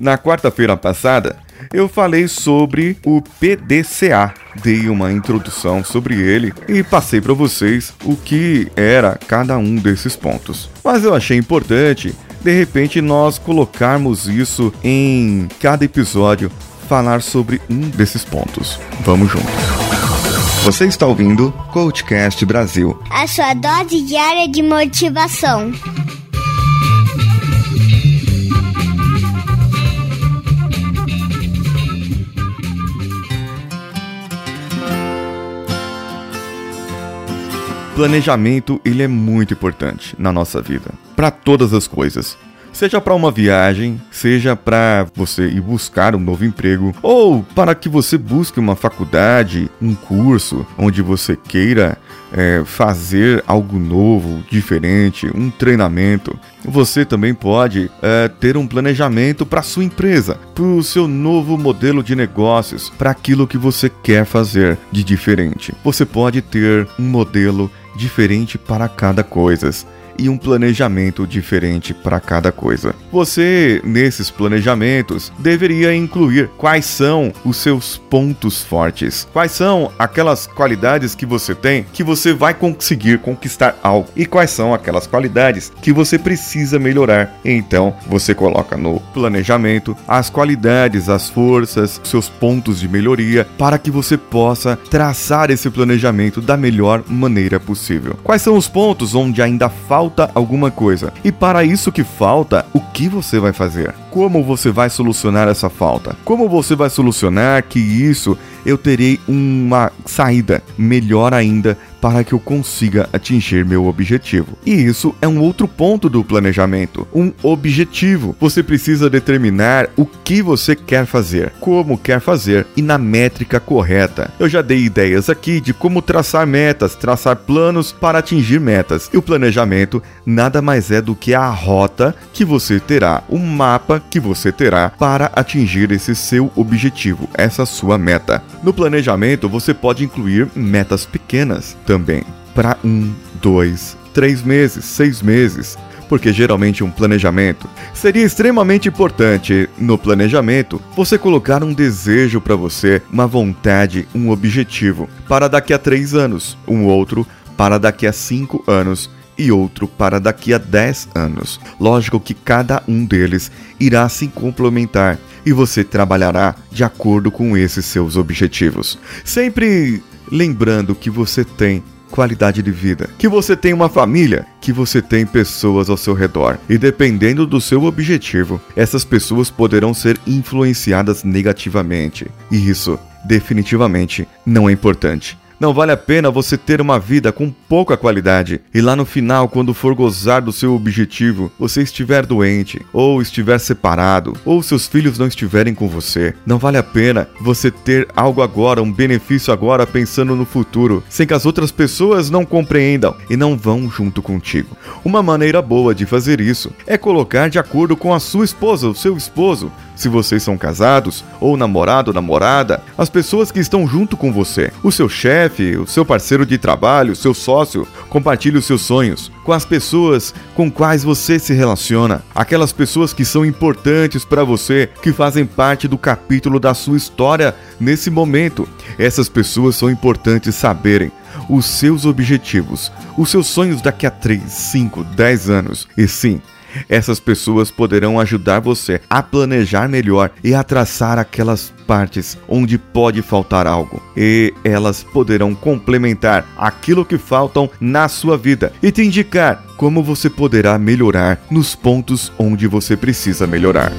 Na quarta-feira passada, eu falei sobre o PDCA. Dei uma introdução sobre ele e passei para vocês o que era cada um desses pontos. Mas eu achei importante, de repente, nós colocarmos isso em cada episódio, falar sobre um desses pontos. Vamos juntos. Você está ouvindo Coachcast Brasil a sua dose diária de motivação. Planejamento ele é muito importante na nossa vida, para todas as coisas. Seja para uma viagem, seja para você ir buscar um novo emprego, ou para que você busque uma faculdade, um curso onde você queira é, fazer algo novo, diferente, um treinamento. Você também pode é, ter um planejamento para sua empresa, para o seu novo modelo de negócios, para aquilo que você quer fazer de diferente. Você pode ter um modelo diferente para cada coisa e um planejamento diferente para cada coisa. Você, nesses planejamentos, deveria incluir quais são os seus pontos fortes, quais são aquelas qualidades que você tem que você vai conseguir conquistar algo e quais são aquelas qualidades que você precisa melhorar. Então, você coloca no planejamento as qualidades, as forças, seus pontos de melhoria para que você possa traçar esse planejamento da melhor maneira possível. Quais são os pontos onde ainda falta falta alguma coisa. E para isso que falta, o que você vai fazer? Como você vai solucionar essa falta? Como você vai solucionar que isso eu terei uma saída melhor ainda para que eu consiga atingir meu objetivo. E isso é um outro ponto do planejamento, um objetivo. Você precisa determinar o que você quer fazer, como quer fazer e na métrica correta. Eu já dei ideias aqui de como traçar metas, traçar planos para atingir metas. E o planejamento nada mais é do que a rota que você terá, o mapa que você terá para atingir esse seu objetivo, essa sua meta. No planejamento, você pode incluir metas pequenas também, para um, dois, três meses, seis meses, porque geralmente um planejamento seria extremamente importante no planejamento você colocar um desejo para você, uma vontade, um objetivo para daqui a três anos, um outro para daqui a cinco anos e outro para daqui a 10 anos. Lógico que cada um deles irá se complementar e você trabalhará de acordo com esses seus objetivos. Sempre lembrando que você tem qualidade de vida, que você tem uma família, que você tem pessoas ao seu redor. E dependendo do seu objetivo, essas pessoas poderão ser influenciadas negativamente. E isso definitivamente não é importante. Não vale a pena você ter uma vida com pouca qualidade e lá no final, quando for gozar do seu objetivo, você estiver doente, ou estiver separado, ou seus filhos não estiverem com você. Não vale a pena você ter algo agora, um benefício agora pensando no futuro, sem que as outras pessoas não compreendam e não vão junto contigo. Uma maneira boa de fazer isso é colocar de acordo com a sua esposa, o seu esposo, se vocês são casados, ou namorado ou namorada, as pessoas que estão junto com você, o seu chefe, o seu parceiro de trabalho, o seu sócio, compartilhe os seus sonhos com as pessoas com quais você se relaciona, aquelas pessoas que são importantes para você, que fazem parte do capítulo da sua história nesse momento. Essas pessoas são importantes saberem os seus objetivos, os seus sonhos daqui a 3, 5, 10 anos. E sim, essas pessoas poderão ajudar você a planejar melhor e a traçar aquelas partes onde pode faltar algo. E elas poderão complementar aquilo que faltam na sua vida e te indicar como você poderá melhorar nos pontos onde você precisa melhorar.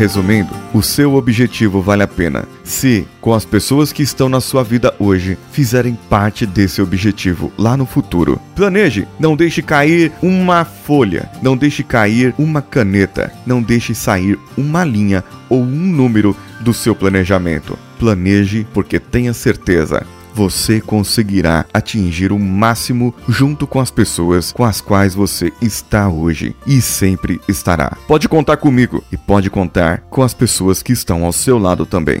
Resumindo, o seu objetivo vale a pena se, com as pessoas que estão na sua vida hoje, fizerem parte desse objetivo lá no futuro. Planeje, não deixe cair uma folha, não deixe cair uma caneta, não deixe sair uma linha ou um número do seu planejamento. Planeje porque tenha certeza você conseguirá atingir o máximo junto com as pessoas com as quais você está hoje e sempre estará. Pode contar comigo e pode contar com as pessoas que estão ao seu lado também.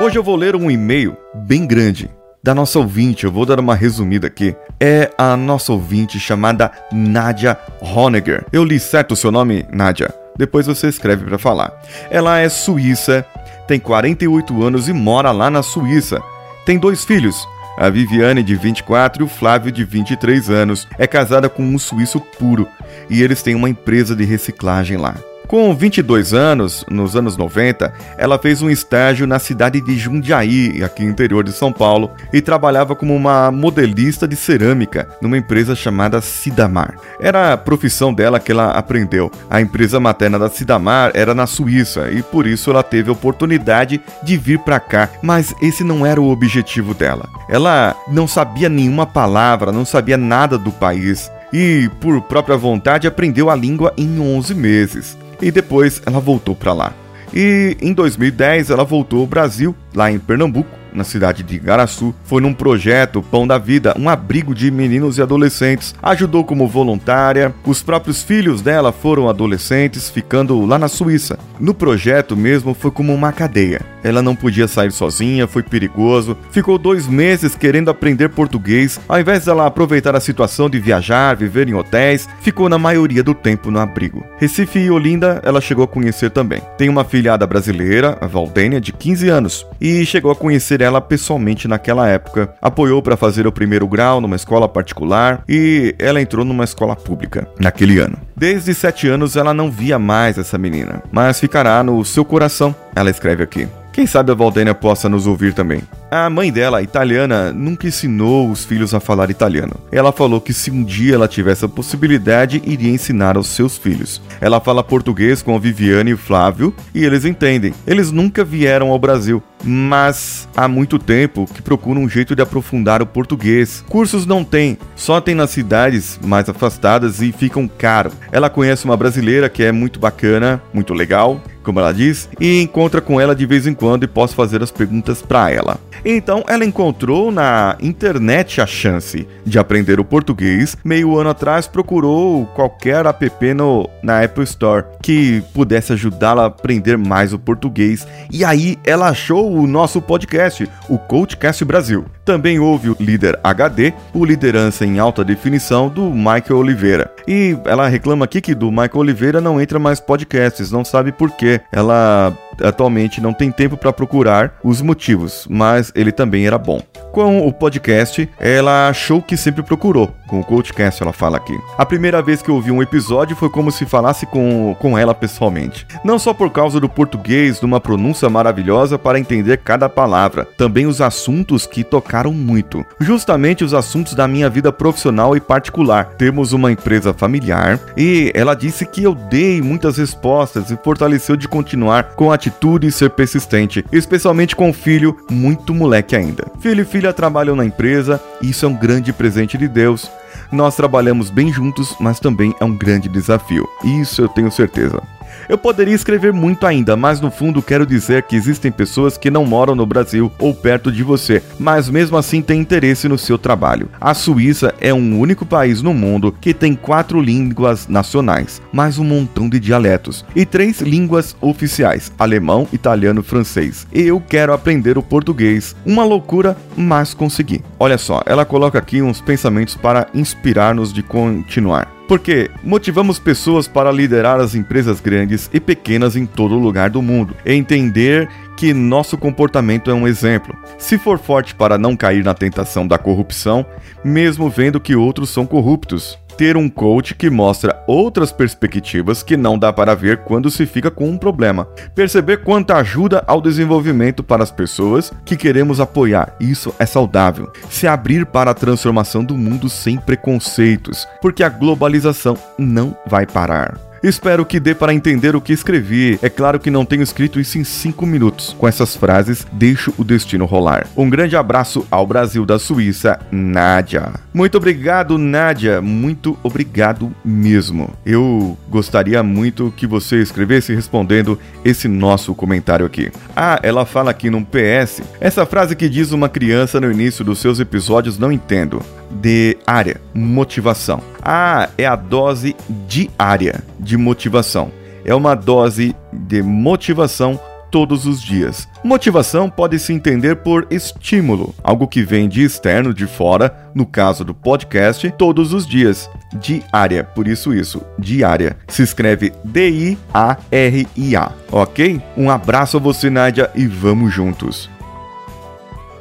Hoje eu vou ler um e-mail bem grande da nossa ouvinte, eu vou dar uma resumida aqui. É a nossa ouvinte chamada Nadia Honegger. Eu li certo o seu nome, Nadia? Depois você escreve para falar. Ela é suíça, tem 48 anos e mora lá na Suíça. Tem dois filhos, a Viviane, de 24, e o Flávio, de 23 anos. É casada com um suíço puro e eles têm uma empresa de reciclagem lá. Com 22 anos, nos anos 90, ela fez um estágio na cidade de Jundiaí, aqui no interior de São Paulo, e trabalhava como uma modelista de cerâmica numa empresa chamada Sidamar. Era a profissão dela que ela aprendeu. A empresa materna da Sidamar era na Suíça e por isso ela teve a oportunidade de vir para cá, mas esse não era o objetivo dela. Ela não sabia nenhuma palavra, não sabia nada do país e, por própria vontade, aprendeu a língua em 11 meses e depois ela voltou para lá. E em 2010 ela voltou ao Brasil, lá em Pernambuco, na cidade de Igaraçu, foi num projeto Pão da Vida, um abrigo de meninos e adolescentes. Ajudou como voluntária. Os próprios filhos dela foram adolescentes, ficando lá na Suíça. No projeto mesmo foi como uma cadeia. Ela não podia sair sozinha, foi perigoso. Ficou dois meses querendo aprender português. Ao invés dela aproveitar a situação de viajar, viver em hotéis, ficou na maioria do tempo no abrigo. Recife e Olinda ela chegou a conhecer também. Tem uma filhada brasileira, a Valdênia, de 15 anos, e chegou a conhecer conhecer ela pessoalmente naquela época. Apoiou para fazer o primeiro grau numa escola particular e ela entrou numa escola pública naquele ano. Desde sete anos ela não via mais essa menina, mas ficará no seu coração, ela escreve aqui. Quem sabe a Valdênia possa nos ouvir também. A mãe dela, italiana, nunca ensinou os filhos a falar italiano. Ela falou que se um dia ela tivesse a possibilidade, iria ensinar aos seus filhos. Ela fala português com a Viviane e o Flávio e eles entendem. Eles nunca vieram ao Brasil, mas há muito tempo que procuram um jeito de aprofundar o português. Cursos não tem, só tem nas cidades mais afastadas e ficam caro. Ela conhece uma brasileira que é muito bacana, muito legal, como ela diz, e encontra com ela de vez em quando e posso fazer as perguntas para ela. Então ela encontrou na internet a chance de aprender o português. Meio ano atrás procurou qualquer app no, na Apple Store que pudesse ajudá-la a aprender mais o português. E aí ela achou o nosso podcast, o Coachcast Brasil. Também houve o Líder HD, o Liderança em Alta Definição do Michael Oliveira. E ela reclama aqui que do Michael Oliveira não entra mais podcasts, não sabe por quê. Ela atualmente não tem tempo para procurar os motivos, mas ele também era bom. Com o podcast, ela achou que sempre procurou. Com o Coachcast, ela fala aqui. A primeira vez que eu ouvi um episódio foi como se falasse com, com ela pessoalmente. Não só por causa do português, de uma pronúncia maravilhosa para entender cada palavra, também os assuntos que tocaram muito. Justamente os assuntos da minha vida profissional e particular. Temos uma empresa familiar e ela disse que eu dei muitas respostas e fortaleceu de continuar com atitude e ser persistente, especialmente com o filho muito moleque ainda. Filho e filha trabalham na empresa e isso é um grande presente de Deus. Nós trabalhamos bem juntos, mas também é um grande desafio. Isso eu tenho certeza. Eu poderia escrever muito ainda, mas no fundo quero dizer que existem pessoas que não moram no Brasil ou perto de você, mas mesmo assim têm interesse no seu trabalho. A Suíça é um único país no mundo que tem quatro línguas nacionais, mais um montão de dialetos, e três línguas oficiais: alemão, italiano e francês. Eu quero aprender o português. Uma loucura, mas consegui. Olha só, ela coloca aqui uns pensamentos para inspirar-nos de continuar porque motivamos pessoas para liderar as empresas grandes e pequenas em todo lugar do mundo, entender que nosso comportamento é um exemplo. Se for forte para não cair na tentação da corrupção, mesmo vendo que outros são corruptos, ter um coach que mostra outras perspectivas que não dá para ver quando se fica com um problema. Perceber quanta ajuda ao desenvolvimento para as pessoas que queremos apoiar. Isso é saudável. Se abrir para a transformação do mundo sem preconceitos, porque a globalização não vai parar. Espero que dê para entender o que escrevi. É claro que não tenho escrito isso em 5 minutos. Com essas frases, deixo o destino rolar. Um grande abraço ao Brasil da Suíça, Nádia. Muito obrigado, Nádia. Muito obrigado mesmo. Eu gostaria muito que você escrevesse respondendo esse nosso comentário aqui. Ah, ela fala aqui num PS. Essa frase que diz uma criança no início dos seus episódios não entendo de área, motivação. Ah, é a dose diária de motivação. É uma dose de motivação todos os dias. Motivação pode se entender por estímulo, algo que vem de externo, de fora, no caso do podcast, todos os dias. Diária, por isso isso, diária. Se escreve D-I-A-R-I-A, ok? Um abraço a você, Nádia, e vamos juntos.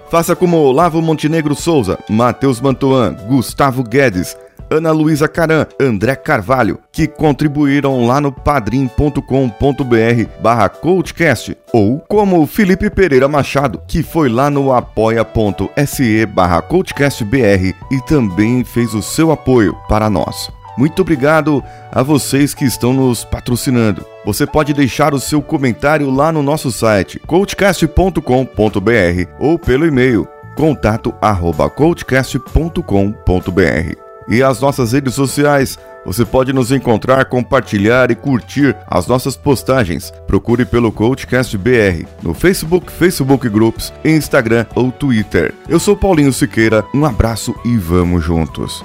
Faça como Olavo Montenegro Souza, Matheus Mantuan, Gustavo Guedes, Ana Luísa Caran, André Carvalho, que contribuíram lá no padrim.com.br barra coachcast, ou como Felipe Pereira Machado, que foi lá no apoia.se barra coachcastbr e também fez o seu apoio para nós. Muito obrigado a vocês que estão nos patrocinando. Você pode deixar o seu comentário lá no nosso site coachcast.com.br ou pelo e-mail contato@coachcast.com.br. E as nossas redes sociais, você pode nos encontrar, compartilhar e curtir as nossas postagens. Procure pelo Coachcast BR no Facebook, Facebook Groups, Instagram ou Twitter. Eu sou Paulinho Siqueira, um abraço e vamos juntos.